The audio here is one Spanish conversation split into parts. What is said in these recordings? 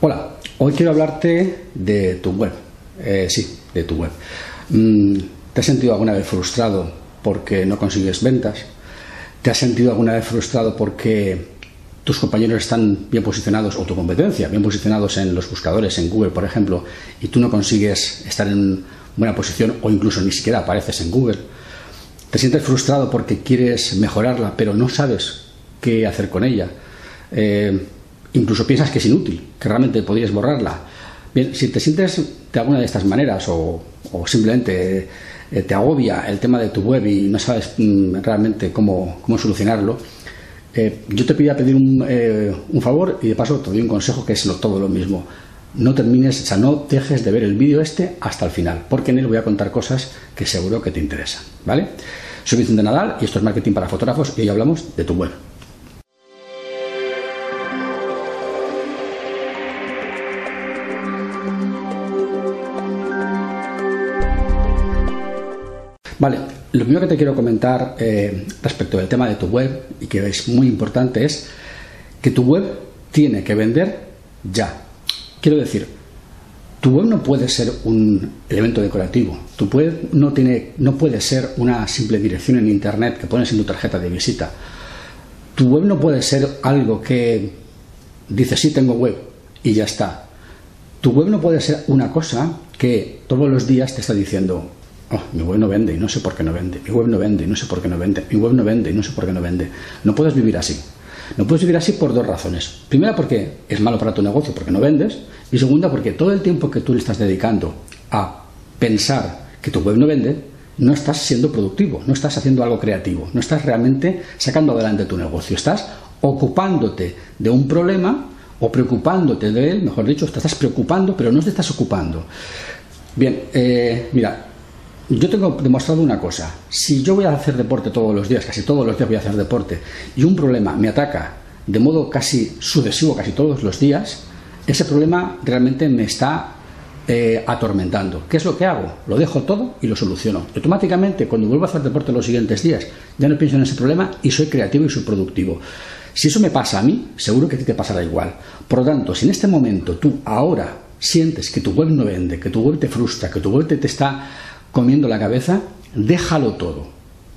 Hola, hoy quiero hablarte de tu web. Eh, sí, de tu web. Mm, ¿Te has sentido alguna vez frustrado porque no consigues ventas? ¿Te has sentido alguna vez frustrado porque tus compañeros están bien posicionados o tu competencia bien posicionados en los buscadores, en Google, por ejemplo, y tú no consigues estar en buena posición o incluso ni siquiera apareces en Google? ¿Te sientes frustrado porque quieres mejorarla pero no sabes qué hacer con ella? Eh, incluso piensas que es inútil, que realmente podrías borrarla. Bien, si te sientes de alguna de estas maneras o, simplemente eh, te agobia el tema de tu web y no sabes mm, realmente cómo, solucionarlo, eh, yo te pido pedir un, eh, un, favor y de paso te doy un consejo que es lo, todo lo mismo. No termines, o sea, no dejes de ver el vídeo este hasta el final, porque en él voy a contar cosas que seguro que te interesan, ¿vale? Soy Vicente Nadal y esto es Marketing para Fotógrafos y hoy hablamos de tu web. Lo primero que te quiero comentar eh, respecto del tema de tu web y que es muy importante es que tu web tiene que vender ya. Quiero decir, tu web no puede ser un elemento decorativo, tu web no, tiene, no puede ser una simple dirección en Internet que pones en tu tarjeta de visita. Tu web no puede ser algo que dice sí tengo web y ya está. Tu web no puede ser una cosa que todos los días te está diciendo Oh, mi web no vende y no sé por qué no vende. Mi web no vende y no sé por qué no vende. Mi web no vende y no sé por qué no vende. No puedes vivir así. No puedes vivir así por dos razones. Primera, porque es malo para tu negocio porque no vendes. Y segunda, porque todo el tiempo que tú le estás dedicando a pensar que tu web no vende, no estás siendo productivo, no estás haciendo algo creativo, no estás realmente sacando adelante tu negocio. Estás ocupándote de un problema o preocupándote de él, mejor dicho, te estás preocupando, pero no te estás ocupando. Bien, eh, mira, yo tengo demostrado una cosa. Si yo voy a hacer deporte todos los días, casi todos los días voy a hacer deporte, y un problema me ataca de modo casi sucesivo, casi todos los días, ese problema realmente me está eh, atormentando. ¿Qué es lo que hago? Lo dejo todo y lo soluciono. Automáticamente, cuando vuelvo a hacer deporte los siguientes días, ya no pienso en ese problema y soy creativo y soy productivo. Si eso me pasa a mí, seguro que a ti te pasará igual. Por lo tanto, si en este momento tú ahora sientes que tu web no vende, que tu web te frustra, que tu web te está comiendo la cabeza, déjalo todo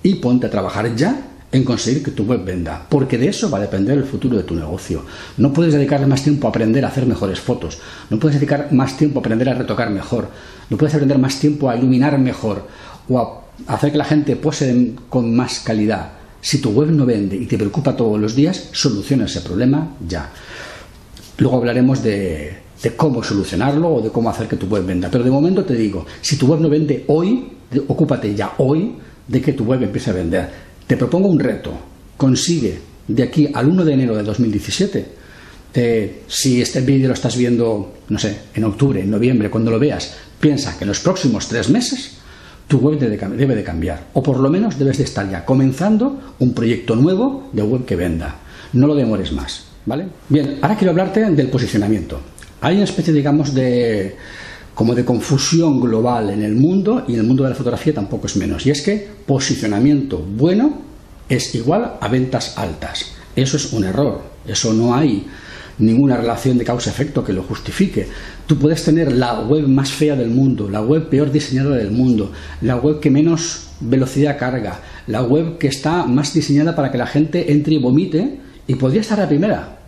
y ponte a trabajar ya en conseguir que tu web venda, porque de eso va a depender el futuro de tu negocio. No puedes dedicarle más tiempo a aprender a hacer mejores fotos, no puedes dedicar más tiempo a aprender a retocar mejor, no puedes aprender más tiempo a iluminar mejor o a hacer que la gente pose con más calidad. Si tu web no vende y te preocupa todos los días, soluciona ese problema ya. Luego hablaremos de, de cómo solucionarlo o de cómo hacer que tu web venda. Pero de momento te digo, si tu web no vende hoy, ocúpate ya hoy de que tu web empiece a vender. Te propongo un reto. Consigue de aquí al 1 de enero de 2017, eh, si este vídeo lo estás viendo, no sé, en octubre, en noviembre, cuando lo veas, piensa que en los próximos tres meses tu web debe de cambiar. O por lo menos debes de estar ya comenzando un proyecto nuevo de web que venda. No lo demores más. ¿Vale? Bien, ahora quiero hablarte del posicionamiento. Hay una especie, digamos, de como de confusión global en el mundo y en el mundo de la fotografía tampoco es menos. Y es que posicionamiento bueno es igual a ventas altas. Eso es un error. Eso no hay ninguna relación de causa-efecto que lo justifique. Tú puedes tener la web más fea del mundo, la web peor diseñada del mundo, la web que menos velocidad carga, la web que está más diseñada para que la gente entre y vomite y podría estar la primera,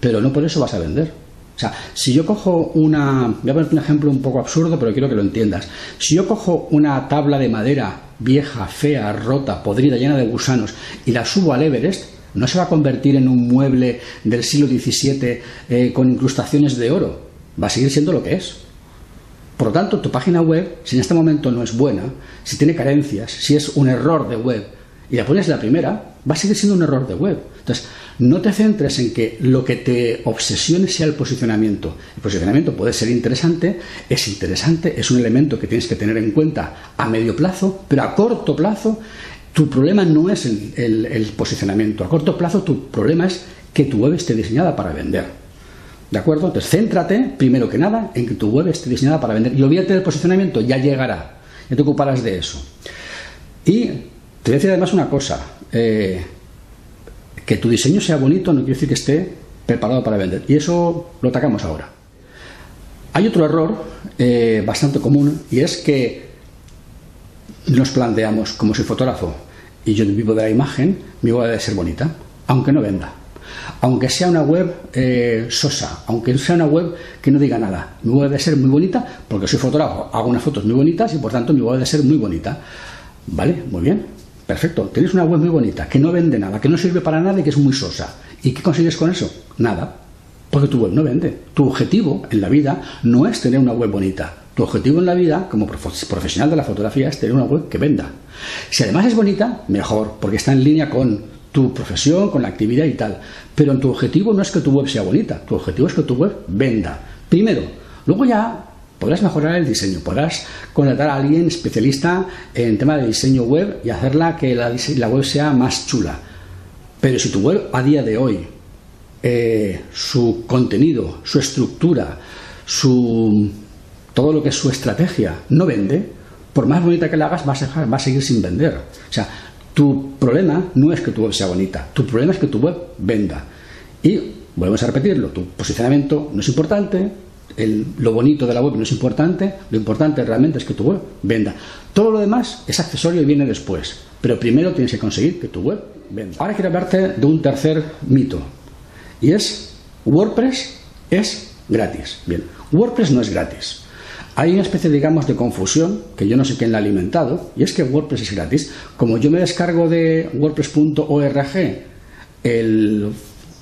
pero no por eso vas a vender. O sea, si yo cojo una, voy a poner un ejemplo un poco absurdo, pero quiero que lo entiendas. Si yo cojo una tabla de madera vieja, fea, rota, podrida, llena de gusanos, y la subo al Everest, no se va a convertir en un mueble del siglo XVII eh, con incrustaciones de oro. Va a seguir siendo lo que es. Por lo tanto, tu página web, si en este momento no es buena, si tiene carencias, si es un error de web, y la pones la primera, va a seguir siendo un error de web. Entonces, no te centres en que lo que te obsesione sea el posicionamiento. El posicionamiento puede ser interesante, es interesante, es un elemento que tienes que tener en cuenta a medio plazo, pero a corto plazo tu problema no es el, posicionamiento. A corto plazo tu problema es que tu web esté diseñada para vender. ¿De acuerdo? Entonces, céntrate, primero que nada, en que tu web esté diseñada para vender. Y olvídate del posicionamiento, ya llegará. Ya te ocuparás de eso. Y te voy a decir además una cosa. Eh, que tu diseño sea bonito no quiere decir que esté preparado para vender. Y eso lo atacamos ahora. Hay otro error eh, bastante común y es que nos planteamos, como soy fotógrafo y yo vivo de la imagen, mi web debe ser bonita, aunque no venda. Aunque sea una web eh, sosa, aunque sea una web que no diga nada, mi web debe ser muy bonita porque soy fotógrafo, hago unas fotos muy bonitas y por tanto mi web debe ser muy bonita. ¿Vale? Muy bien. Perfecto. Tienes una web muy bonita, que no vende nada, que no sirve para nada y que es muy sosa. ¿Y qué consigues con eso? Nada. Porque tu web no vende. Tu objetivo en la vida no es tener una web bonita. Tu objetivo en la vida, como profesional de la fotografía, es tener una web que venda. Si además es bonita, mejor, porque está en línea con tu profesión, con la actividad y tal. Pero tu objetivo no es que tu web sea bonita, tu objetivo es que tu web venda. Primero. Luego ya podrás mejorar el diseño, podrás contratar a alguien especialista en tema de diseño web y hacerla que la, web sea más chula. Pero si tu web a día de hoy, eh, su contenido, su estructura, su, todo lo que es su estrategia no vende, por más bonita que la hagas, vas a, va a seguir sin vender. O sea, tu problema no es que tu web sea bonita, tu problema es que tu web venda. Y volvemos a repetirlo, tu posicionamiento no es importante, lo bonito de la web no es importante, lo importante realmente es que tu web venda. Todo lo demás es accesorio y viene después, pero primero tienes que conseguir que tu web venda. Ahora quiero hablarte de un tercer mito, y es WordPress es gratis. Bien, WordPress no es gratis. Hay una especie, digamos, de confusión que yo no sé quién la ha alimentado, y es que WordPress es gratis. Como yo me descargo de WordPress.org el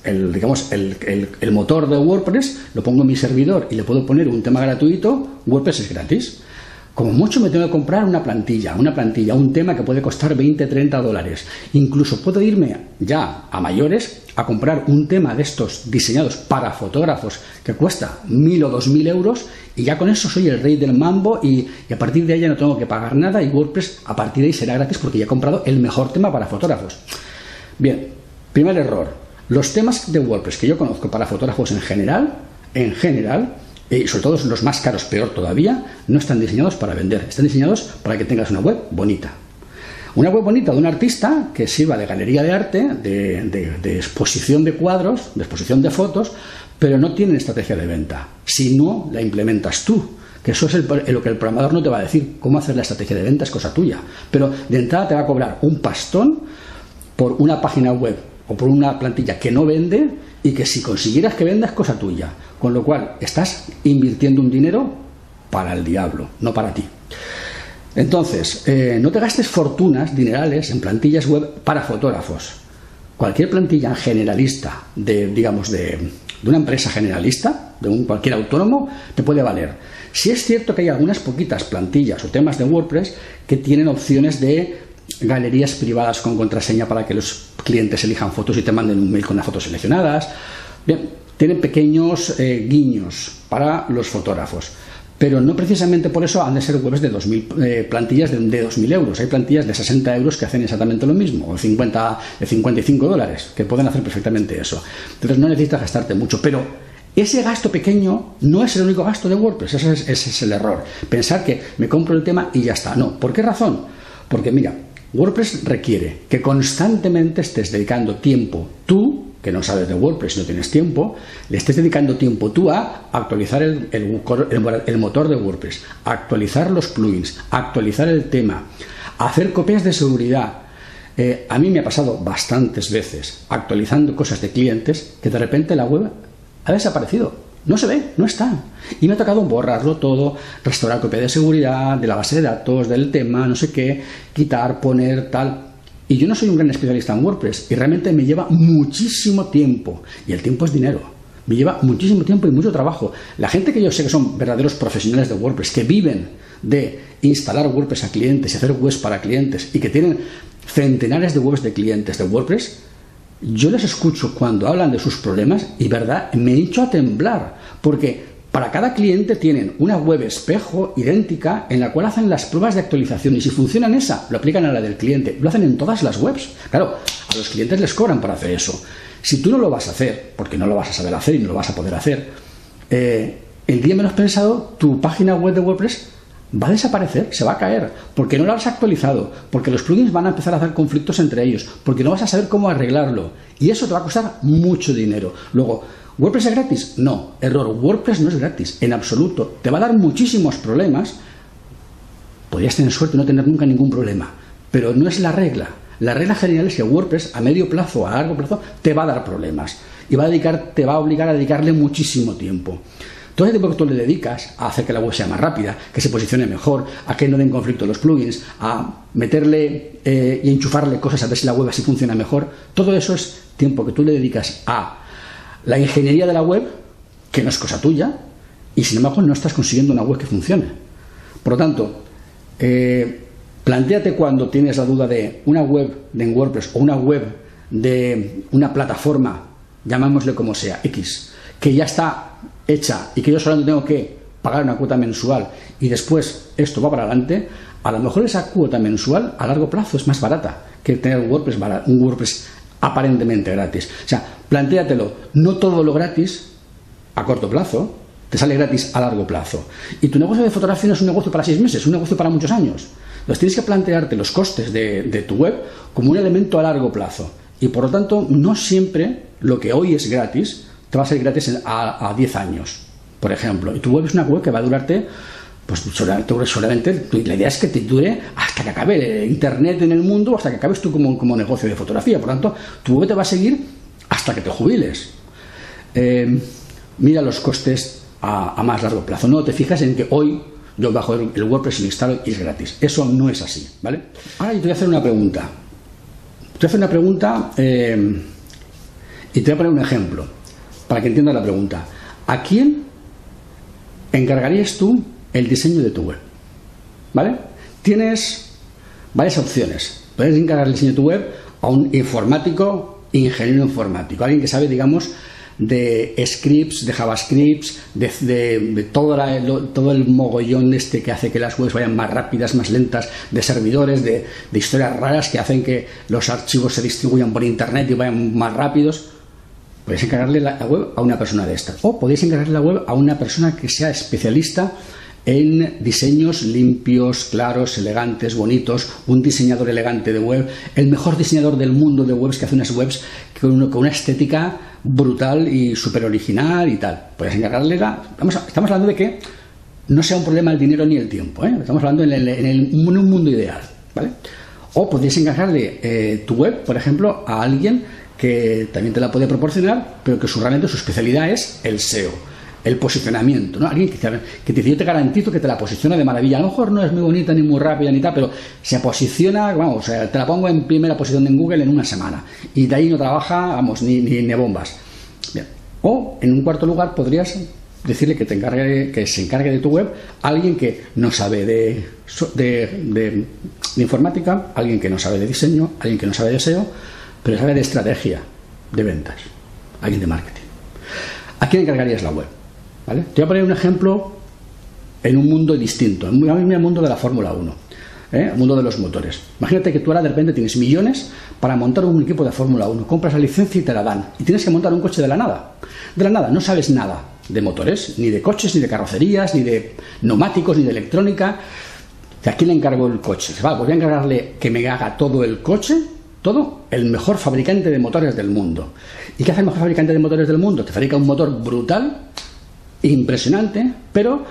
el, digamos, el, el, motor de WordPress, lo pongo en mi servidor y le puedo poner un tema gratuito, WordPress es gratis. Como mucho me tengo que comprar una plantilla, una plantilla, un tema que puede costar 20, 30 dólares. Incluso puedo irme ya a mayores a comprar un tema de estos diseñados para fotógrafos que cuesta mil o dos mil euros y ya con eso soy el rey del mambo y, y, a partir de ahí ya no tengo que pagar nada y WordPress a partir de ahí será gratis porque ya he comprado el mejor tema para fotógrafos. Bien, primer error, los temas de WordPress que yo conozco para fotógrafos en general, en general, y sobre todo los más caros, peor todavía, no están diseñados para vender, están diseñados para que tengas una web bonita. Una web bonita de un artista que sirva de galería de arte, de, exposición de cuadros, de exposición de fotos, pero no tienen estrategia de venta. Si no la implementas tú, que eso es lo que el programador no te va a decir, cómo hacer la estrategia de venta es cosa tuya. Pero de entrada te va a cobrar un pastón por una página web o por una plantilla que no vende y que si consiguieras que venda es cosa tuya. Con lo cual estás invirtiendo un dinero para el diablo, no para ti. Entonces, eh, no te gastes fortunas, dinerales, en plantillas web para fotógrafos. Cualquier plantilla generalista, de, digamos, de, de una empresa generalista, de un cualquier autónomo, te puede valer. Si es cierto que hay algunas poquitas plantillas o temas de WordPress que tienen opciones de galerías privadas con contraseña para que los clientes elijan fotos y te manden un mail con las fotos seleccionadas. Bien, tienen pequeños eh, guiños para los fotógrafos. Pero no precisamente por eso han de ser webs de 2000, eh, plantillas de, de 2.000 euros. Hay plantillas de 60 euros que hacen exactamente lo mismo, o 50, de 55 dólares, que pueden hacer perfectamente eso. Entonces no necesitas gastarte mucho, pero ese gasto pequeño no es el único gasto de WordPress, ese es, ese es el error. Pensar que me compro el tema y ya está. No, ¿por qué razón? Porque mira, WordPress requiere que constantemente estés dedicando tiempo tú, que no sabes de WordPress y no tienes tiempo, le estés dedicando tiempo tú a actualizar el, motor de WordPress, actualizar los plugins, actualizar el tema, hacer copias de seguridad. Eh, a mí me ha pasado bastantes veces actualizando cosas de clientes que de repente la web ha desaparecido. No se ve, no está. Y me ha tocado borrarlo todo, restaurar copia de seguridad, de la base de datos, del tema, no sé qué, quitar, poner, tal. Y yo no soy un gran especialista en WordPress y realmente me lleva muchísimo tiempo. Y el tiempo es dinero. Me lleva muchísimo tiempo y mucho trabajo. La gente que yo sé que son verdaderos profesionales de WordPress, que viven de instalar WordPress a clientes y hacer webs para clientes y que tienen centenares de webs de clientes de WordPress, yo les escucho cuando hablan de sus problemas y verdad, me he hecho a temblar, porque para cada cliente tienen una web espejo idéntica en la cual hacen las pruebas de actualización y si funciona en esa, lo aplican a la del cliente. Lo hacen en todas las webs. Claro, a los clientes les cobran por hacer eso. Si tú no lo vas a hacer, porque no lo vas a saber hacer y no lo vas a poder hacer, eh, el día menos pensado, tu página web de WordPress va a desaparecer, se va a caer, porque no lo has actualizado, porque los plugins van a empezar a hacer conflictos entre ellos, porque no vas a saber cómo arreglarlo. Y eso te va a costar mucho dinero. Luego, ¿WordPress es gratis? No, error, WordPress no es gratis, en absoluto. Te va a dar muchísimos problemas. Podrías tener suerte y no tener nunca ningún problema, pero no es la regla. La regla general es que WordPress a medio plazo, a largo plazo, te va a dar problemas y va a dedicar, te va a obligar a dedicarle muchísimo tiempo. Todo el tiempo que tú le dedicas a hacer que la web sea más rápida, que se posicione mejor, a que no den conflicto los plugins, a meterle eh, y enchufarle cosas a ver si la web así funciona mejor, todo eso es tiempo que tú le dedicas a la ingeniería de la web, que no es cosa tuya, y sin embargo no estás consiguiendo una web que funcione. Por lo tanto, eh, planteate cuando tienes la duda de una web de WordPress o una web de una plataforma, llamámosle como sea, X, que ya está hecha y que yo solamente tengo que pagar una cuota mensual y después esto va para adelante, a lo mejor esa cuota mensual a largo plazo es más barata que tener un WordPress, un WordPress aparentemente gratis. O sea, plantéatelo, no todo lo gratis a corto plazo te sale gratis a largo plazo. Y tu negocio de fotografía no es un negocio para seis meses, es un negocio para muchos años. Entonces tienes que plantearte los costes de, de tu web como un elemento a largo plazo. Y por lo tanto, no siempre lo que hoy es gratis te va a salir gratis a, 10 años, por ejemplo. Y tu web es una web que va a durarte, pues solamente, la idea es que te dure hasta que acabe Internet en el mundo, hasta que acabes tú como, negocio de fotografía. Por tanto, tu web te va a seguir hasta que te jubiles. Eh, mira los costes a, más largo plazo. No te fijas en que hoy yo bajo el, WordPress y lo instalo y es gratis. Eso no es así, ¿vale? Ahora yo te voy a hacer una pregunta. Te voy a hacer una pregunta eh, y te voy a poner un ejemplo para que entiendas la pregunta. ¿A quién encargarías tú el diseño de tu web? ¿Vale? Tienes varias opciones. Puedes encargar el diseño de tu web a un informático, ingeniero informático, alguien que sabe, digamos, de scripts, de JavaScript, de, todo, todo, el mogollón este que hace que las webs vayan más rápidas, más lentas, de servidores, de, de historias raras que hacen que los archivos se distribuyan por Internet y vayan más rápidos. Podéis encargarle la web a una persona de estas. O podéis encargarle la web a una persona que sea especialista en diseños limpios, claros, elegantes, bonitos, un diseñador elegante de web, el mejor diseñador del mundo de webs que hace unas webs con, una estética brutal y súper original y tal. Podéis encargarle la... Estamos, hablando de que no sea un problema el dinero ni el tiempo, ¿eh? estamos hablando en, un mundo ideal. ¿vale? O podéis encargarle eh, tu web, por ejemplo, a alguien que también te la puede proporcionar, pero que su, realmente su especialidad es el SEO, el posicionamiento. ¿no? Alguien que te, que te dice, yo te garantizo que te la posiciona de maravilla. A lo mejor no es muy bonita ni muy rápida ni tal, pero se posiciona, vamos, te la pongo en primera posición en Google en una semana. Y de ahí no trabaja, vamos, ni, ni, bombas. O, en un cuarto lugar, podrías decirle que, te encargue, que se encargue de tu web alguien que no sabe de, de, de, informática, alguien que no sabe de diseño, alguien que no sabe de SEO, pero sabe de estrategia de ventas, alguien de marketing. ¿A quién encargarías la web? Te voy a poner un ejemplo en un mundo distinto, en el mundo de la Fórmula 1, ¿eh? el mundo de los motores. Imagínate que tú ahora de repente tienes millones para montar un equipo de Fórmula 1, compras la licencia y te la dan, y tienes que montar un coche de la nada. De la nada, no sabes nada de motores, ni de coches, ni de carrocerías, ni de neumáticos, ni de electrónica. ¿A quién le encargo el coche? Va, voy a encargarle que me haga todo el coche todo el mejor fabricante de motores del mundo. ¿Y qué hace el mejor fabricante de motores del mundo? Te fabrica un motor brutal, impresionante, pero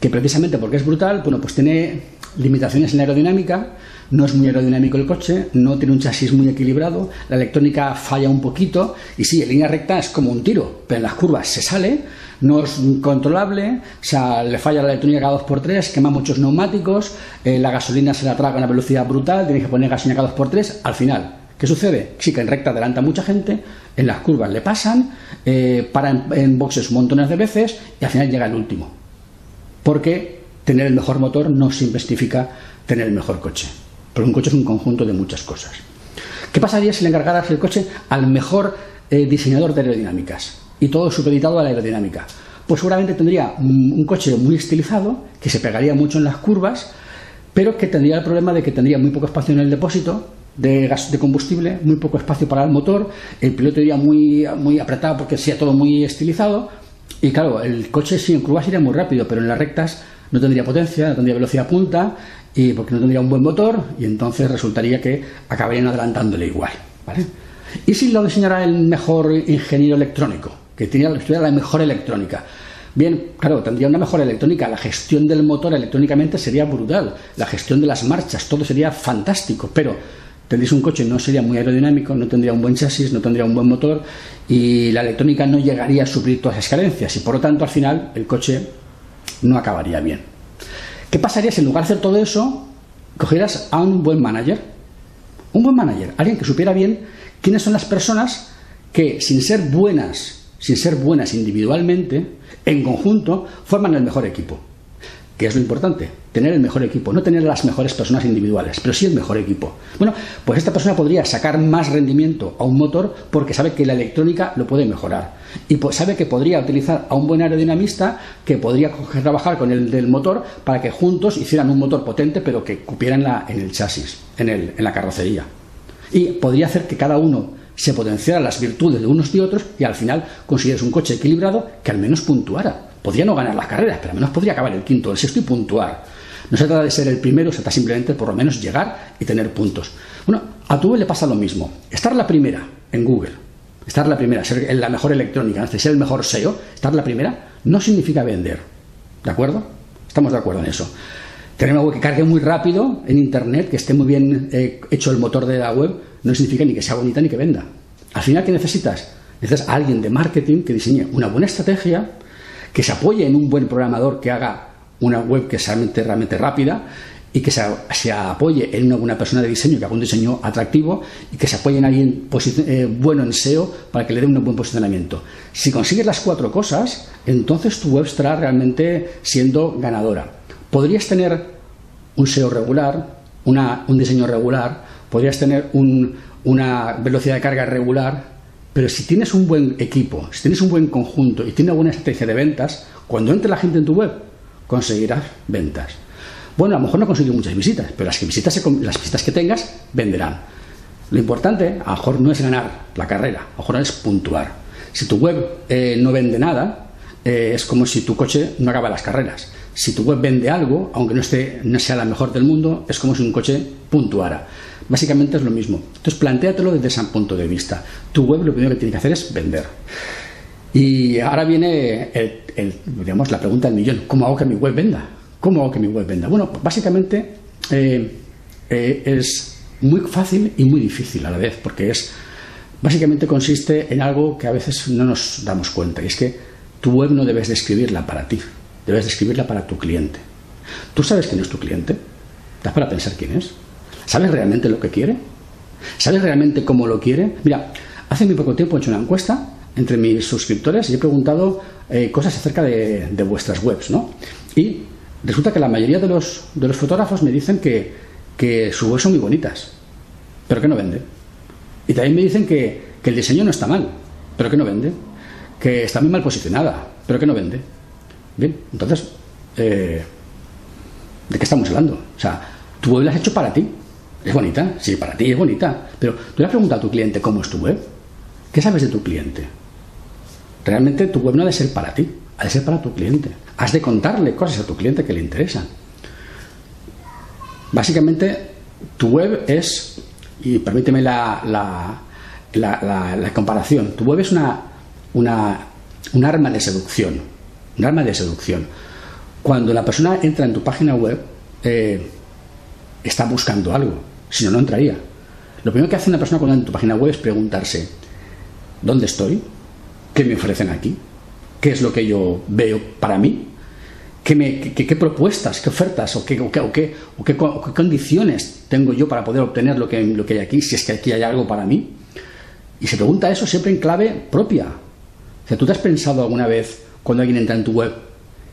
que precisamente porque es brutal, bueno, pues tiene limitaciones en la aerodinámica, no es muy aerodinámico el coche, no tiene un chasis muy equilibrado, la electrónica falla un poquito y sí, en línea recta es como un tiro, pero en las curvas se sale, no es controlable, o sea, le falla la electrónica cada 2x3, quema muchos neumáticos, eh, la gasolina se la traga a una velocidad brutal, tiene que poner gasolina cada 2x3, al final, ¿qué sucede? Sí que en recta adelanta mucha gente, en las curvas le pasan, eh, para en, en boxes montones de veces y al final llega el último. Porque tener el mejor motor no siempre significa tener el mejor coche. Porque un coche es un conjunto de muchas cosas. ¿Qué pasaría si le encargaras el coche al mejor eh, diseñador de aerodinámicas y todo supeditado a la aerodinámica? Pues seguramente tendría un, coche muy estilizado, que se pegaría mucho en las curvas, pero que tendría el problema de que tendría muy poco espacio en el depósito de gas de combustible, muy poco espacio para el motor, el piloto iría muy, muy apretado porque sea todo muy estilizado, y claro, el coche sí en curvas iría muy rápido, pero en las rectas no tendría potencia, no tendría velocidad punta y porque no tendría un buen motor y entonces resultaría que acabarían adelantándole igual. ¿vale? ¿Y si lo diseñara el mejor ingeniero electrónico? Que tuviera la mejor electrónica. Bien, claro, tendría una mejor electrónica. La gestión del motor electrónicamente sería brutal. La gestión de las marchas, todo sería fantástico. Pero tendrías un coche no sería muy aerodinámico, no tendría un buen chasis, no tendría un buen motor y la electrónica no llegaría a suplir todas esas carencias. Y por lo tanto, al final, el coche no acabaría bien. ¿Qué pasaría si en lugar de hacer todo eso, cogieras a un buen manager? Un buen manager, alguien que supiera bien quiénes son las personas que, sin ser buenas sin ser buenas individualmente, en conjunto, forman el mejor equipo. ¿Qué es lo importante? Tener el mejor equipo, no tener las mejores personas individuales, pero sí el mejor equipo. Bueno, pues esta persona podría sacar más rendimiento a un motor porque sabe que la electrónica lo puede mejorar. Y sabe que podría utilizar a un buen aerodinamista que podría trabajar con el del motor para que juntos hicieran un motor potente pero que cupieran en, el chasis, en, en la carrocería. Y podría hacer que cada uno se potenciaran las virtudes de unos y otros y al final consiguieras un coche equilibrado que al menos puntuara. Podría no ganar las carreras, pero al menos podría acabar el quinto, el sexto y puntuar. No se trata de ser el primero, se trata simplemente por lo menos llegar y tener puntos. Bueno, a tu le pasa lo mismo. Estar la primera en Google, estar la primera, ser la mejor electrónica, ser el mejor SEO, estar la primera, no significa vender. ¿De acuerdo? Estamos de acuerdo en eso. Tener una web que cargue muy rápido en Internet, que esté muy bien eh, hecho el motor de la web, no significa ni que sea bonita ni que venda. Al final, ¿qué necesitas? Necesitas a alguien de marketing que diseñe una buena estrategia, que se apoye en un buen programador que haga una web que sea realmente, rápida y que se, apoye en una persona de diseño que haga un diseño atractivo y que se apoye en alguien eh, bueno en SEO para que le dé un buen posicionamiento. Si consigues las cuatro cosas, entonces tu web estará realmente siendo ganadora. Podrías tener un SEO regular, un diseño regular, podrías tener una velocidad de carga regular, pero si tienes un buen equipo, si tienes un buen conjunto y tienes una buena estrategia de ventas, cuando entre la gente en tu web, conseguirás ventas. Bueno, a lo mejor no consigues muchas visitas, pero las, visitas, las visitas que tengas venderán. Lo importante, a lo mejor no es ganar la carrera, a lo mejor es puntuar. Si tu web eh, no vende nada, eh, es como si tu coche no acaba las carreras. Si tu web vende algo, aunque no, esté, no sea la mejor del mundo, es como si un coche puntuara. Básicamente es lo mismo. Entonces, plantéatelo desde ese punto de vista. Tu web lo primero que tiene que hacer es vender. Y ahora viene digamos, la pregunta del millón. ¿Cómo hago que mi web venda? ¿Cómo hago que mi web venda? Bueno, básicamente eh, eh, es muy fácil y muy difícil a la vez, porque es básicamente consiste en algo que a veces no nos damos cuenta, y es que tu web no debes de escribirla para ti, debes de escribirla para tu cliente. ¿Tú sabes quién es tu cliente? ¿Das para pensar quién es? ¿Sabes realmente lo que quiere? ¿Sabes realmente cómo lo quiere? Mira, hace muy poco tiempo he hecho una encuesta entre mis suscriptores y he preguntado eh, cosas acerca de, vuestras webs, ¿no? Y resulta que la mayoría de los, fotógrafos me dicen que, que sus webs son muy bonitas, pero que no venden. Y también me dicen que, el diseño no está mal, pero que no vende. Que está muy mal posicionada, pero que no vende. Bien, entonces, eh, ¿de qué estamos hablando? O sea, tu web la has hecho para ti, es bonita, sí, para ti es bonita. Pero tú le has preguntado a tu cliente cómo es tu web. ¿Qué sabes de tu cliente? Realmente tu web no ha de ser para ti, ha de ser para tu cliente. Has de contarle cosas a tu cliente que le interesan. Básicamente, tu web es, y permíteme la, la, comparación, tu web es una, una, un arma de seducción. Un arma de seducción. Cuando la persona entra en tu página web, eh, está buscando algo si no, no entraría. Lo primero que hace una persona cuando entra en tu página web es preguntarse, ¿dónde estoy? ¿Qué me ofrecen aquí? ¿Qué es lo que yo veo para mí? ¿Qué, qué, propuestas, qué ofertas o qué, o, qué, o, qué, condiciones tengo yo para poder obtener lo que, lo que hay aquí, si es que aquí hay algo para mí? Y se pregunta eso siempre en clave propia. O sea, ¿tú te has pensado alguna vez cuando alguien entra en tu web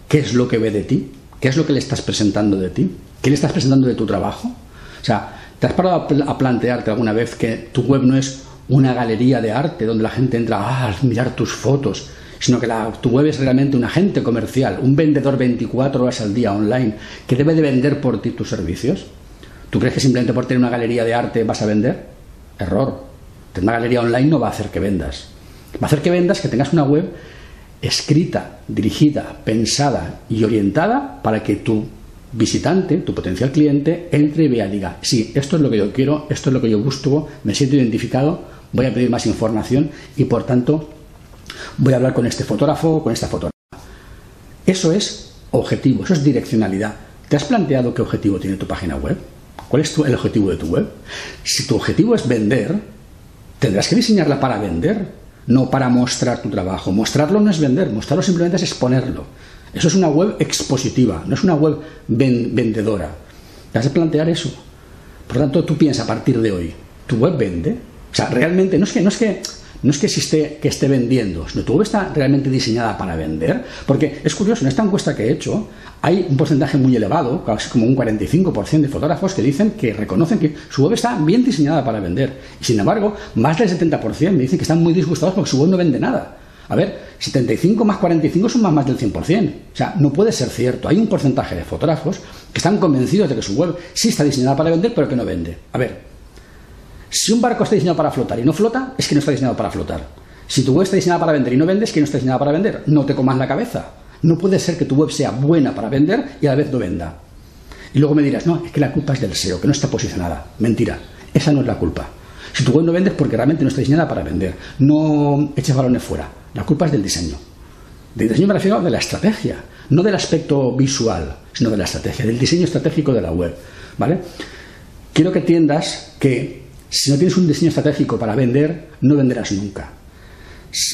qué es lo que ve de ti? ¿Qué es lo que le estás presentando de ti? ¿Qué le estás presentando de tu trabajo? O sea, ¿Te has parado a plantearte alguna vez que tu web no es una galería de arte donde la gente entra a mirar tus fotos, sino que tu web es realmente un agente comercial, un vendedor 24 horas al día online que debe de vender por ti tus servicios? ¿Tú crees que simplemente por tener una galería de arte vas a vender? Error. Tener una galería online no va a hacer que vendas. Va a hacer que vendas, que tengas una web escrita, dirigida, pensada y orientada para que tu visitante, tu potencial cliente, entre y vea diga, sí, esto es lo que yo quiero, esto es lo que yo busco, me siento identificado, voy a pedir más información y por tanto voy a hablar con este fotógrafo o con esta fotógrafa. Eso es objetivo, eso es direccionalidad. ¿Te has planteado qué objetivo tiene tu página web? ¿Cuál es el objetivo de tu web? Si tu objetivo es vender, tendrás que diseñarla para vender, no para mostrar tu trabajo. Mostrarlo no es vender, mostrarlo simplemente es exponerlo. Eso es una web expositiva, no es una web vendedora. Te has de plantear eso. Por lo tanto, tú piensas a partir de hoy, ¿tu web vende? O sea, realmente, no es que, no es que no es que, esté, que esté vendiendo, sino tu web está realmente diseñada para vender. Porque es curioso, en esta encuesta que he hecho, hay un porcentaje muy elevado, casi como un 45% de fotógrafos que dicen que reconocen que su web está bien diseñada para vender. Y sin embargo, más del 70% me dicen que están muy disgustados porque su web no vende nada. A ver, 75 más 45 son más, más del 100%. O sea, no puede ser cierto. Hay un porcentaje de fotógrafos que están convencidos de que su web sí está diseñada para vender, pero que no vende. A ver, si un barco está diseñado para flotar y no flota, es que no está diseñado para flotar. Si tu web está diseñada para vender y no vendes, es que no está diseñada para vender. No te comas la cabeza. No puede ser que tu web sea buena para vender y a la vez no venda. Y luego me dirás, no, es que la culpa es del SEO, que no está posicionada. Mentira, esa no es la culpa. Si tu web no vende es porque realmente no está diseñada para vender. No eches balones fuera. La culpa es del diseño. Del diseño me refiero de la estrategia, no del aspecto visual, sino de la estrategia, del diseño estratégico de la web. ¿Vale? Quiero que entiendas que si no tienes un diseño estratégico para vender, no venderás nunca.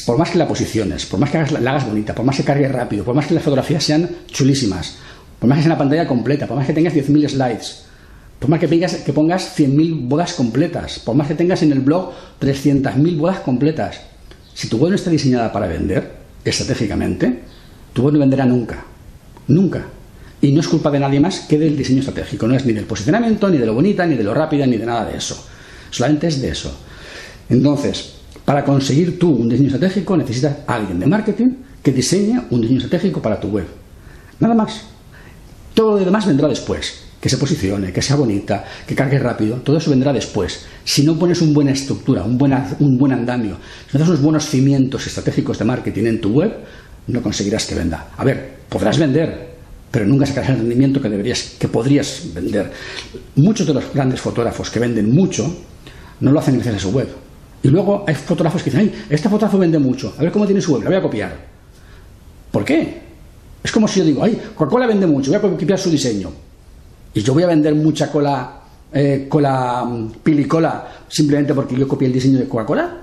Por más que la posiciones, por más que la hagas bonita, por más que cargue rápido, por más que las fotografías sean chulísimas, por más que sea una pantalla completa, por más que tengas 10.000 slides, por más que pongas, que pongas 100.000 bodas completas, por más que tengas en el blog 300.000 bodas completas, si tu web no está diseñada para vender, estratégicamente, tu web no venderá nunca. Nunca. Y no es culpa de nadie más que del diseño estratégico. No es ni del posicionamiento, ni de lo bonita, ni de lo rápida, ni de nada de eso. Solamente es de eso. Entonces, para conseguir tú un diseño estratégico necesitas alguien de marketing que diseñe un diseño estratégico para tu web. Nada más. Todo lo demás vendrá después. Que se posicione, que sea bonita, que cargue rápido, todo eso vendrá después. Si no pones una buena estructura, un buen, un andamio, si no das unos buenos cimientos estratégicos de marketing en tu web, no conseguirás que venda. A ver, podrás vender, pero nunca sacarás el rendimiento que deberías, que podrías vender. Muchos de los grandes fotógrafos que venden mucho no lo hacen gracias a su web. Y luego hay fotógrafos que dicen, ay, este fotógrafo vende mucho, a ver cómo tiene su web, la voy a copiar. ¿Por qué? Es como si yo digo, ay, Coca-Cola vende mucho, voy a copiar su diseño. Y yo voy a vender mucha cola, eh, cola, mm, pilicola, simplemente porque yo copié el diseño de Coca-Cola.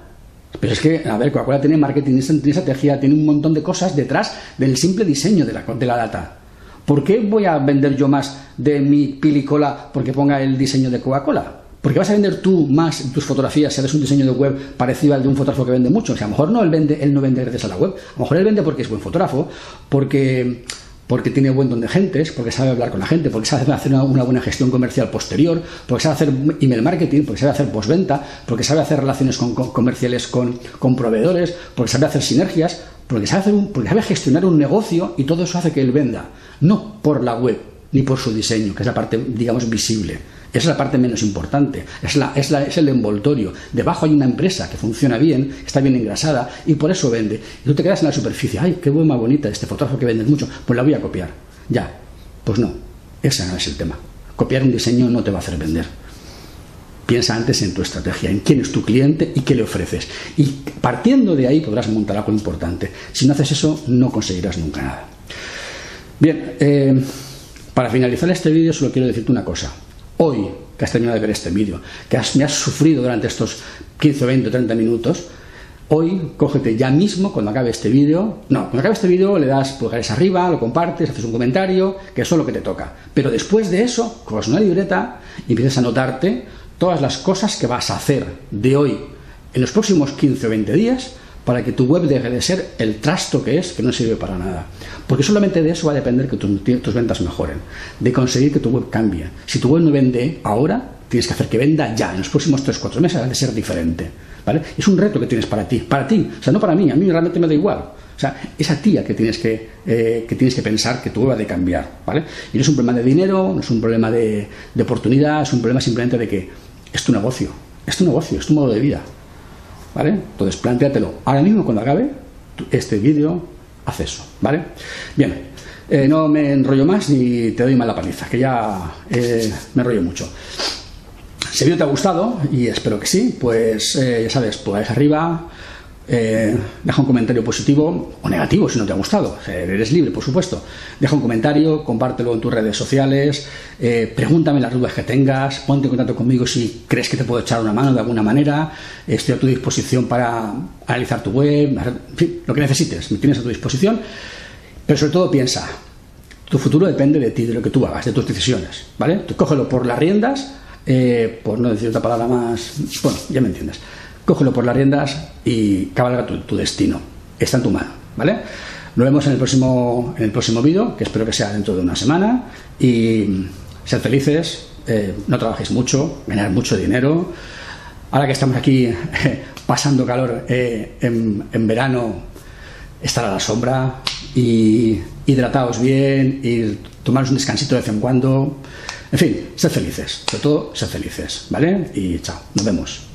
Pero es que, a ver, Coca-Cola tiene marketing, tiene estrategia, tiene un montón de cosas detrás del simple diseño de la, de la data. ¿Por qué voy a vender yo más de mi pilicola porque ponga el diseño de Coca-Cola? Porque vas a vender tú más tus fotografías si haces un diseño de web parecido al de un fotógrafo que vende mucho. O sea, a lo mejor no él vende, él no vende gracias a la web. A lo mejor él vende porque es buen fotógrafo, porque, porque tiene buen don de gentes, porque sabe hablar con la gente, porque sabe hacer una, buena gestión comercial posterior, porque sabe hacer email marketing, porque sabe hacer postventa, porque sabe hacer relaciones comerciales con, con, proveedores, porque sabe hacer sinergias, porque sabe, hacer porque sabe gestionar un negocio y todo eso hace que él venda. No por la web ni por su diseño, que es la parte, digamos, visible. Esa es la parte menos importante, es, la, es, la, es, el envoltorio. Debajo hay una empresa que funciona bien, está bien engrasada y por eso vende. Y tú te quedas en la superficie, ay, qué buena bonita este fotógrafo que vende mucho, pues la voy a copiar. Ya, pues no, ese no es el tema. Copiar un diseño no te va a hacer vender. Piensa antes en tu estrategia, en quién es tu cliente y qué le ofreces. Y partiendo de ahí podrás montar algo importante. Si no haces eso, no conseguirás nunca nada. Bien, eh, para finalizar este vídeo solo quiero decirte una cosa hoy que has terminado de ver este vídeo, que me has sufrido durante estos 15, 20, 30 minutos, hoy cógete ya mismo cuando acabe este vídeo, no, cuando acabe este vídeo le das pulgares arriba, lo compartes, haces un comentario, que eso es lo que te toca. Pero después de eso, coges una libreta y empiezas a anotarte todas las cosas que vas a hacer de hoy en los próximos 15 o 20 días para que tu web deje de ser el trasto que es, que no sirve para nada. Porque solamente de eso va a depender que tus ventas mejoren, de conseguir que tu web cambie. Si tu web no vende ahora, tienes que hacer que venda ya, en los próximos 3-4 meses ha de ser diferente. ¿vale? Es un reto que tienes para ti, para ti, o sea, no para mí, a mí realmente me da igual. O sea, es a ti que tienes que, eh, que tienes que pensar que tu web ha de cambiar, ¿vale? Y no es un problema de dinero, no es un problema de, de oportunidad, es un problema simplemente de que es tu negocio, es tu negocio, es tu modo de vida. ¿Vale? Entonces, planteatelo. Ahora mismo, cuando acabe este vídeo, haz eso, ¿vale? Bien, eh, no me enrollo más ni te doy mala paliza, que ya eh, me enrollo mucho. Si el vídeo te ha gustado, y espero que sí, pues ya sabes, pues arriba, eh, deja un comentario positivo o negativo si no te ha gustado. eres libre, por supuesto. Deja un comentario, compártelo en tus redes sociales, eh, pregúntame las dudas que tengas, ponte en contacto conmigo si crees que te puedo echar una mano de alguna manera. Estoy a tu disposición para analizar tu web, en fin, lo que necesites, me tienes a tu disposición. Pero sobre todo piensa, tu futuro depende de ti, de lo que tú hagas, de tus decisiones, ¿vale? Tú cógelo por las riendas, eh, por no decir otra palabra más, bueno, ya me entiendes cógelo por las riendas y cabalga tu, destino. Está en tu mano, ¿vale? Nos vemos en el próximo, en el próximo vídeo, que espero que sea dentro de una semana. Y sed felices, eh, no trabajéis mucho, ganar mucho dinero. Ahora que estamos aquí pasando calor eh, en, en, verano, estar a la sombra y hidrataos bien y tomaros un descansito de vez en cuando. En fin, sed felices, sobre todo sed felices, ¿vale? Y chao, nos vemos.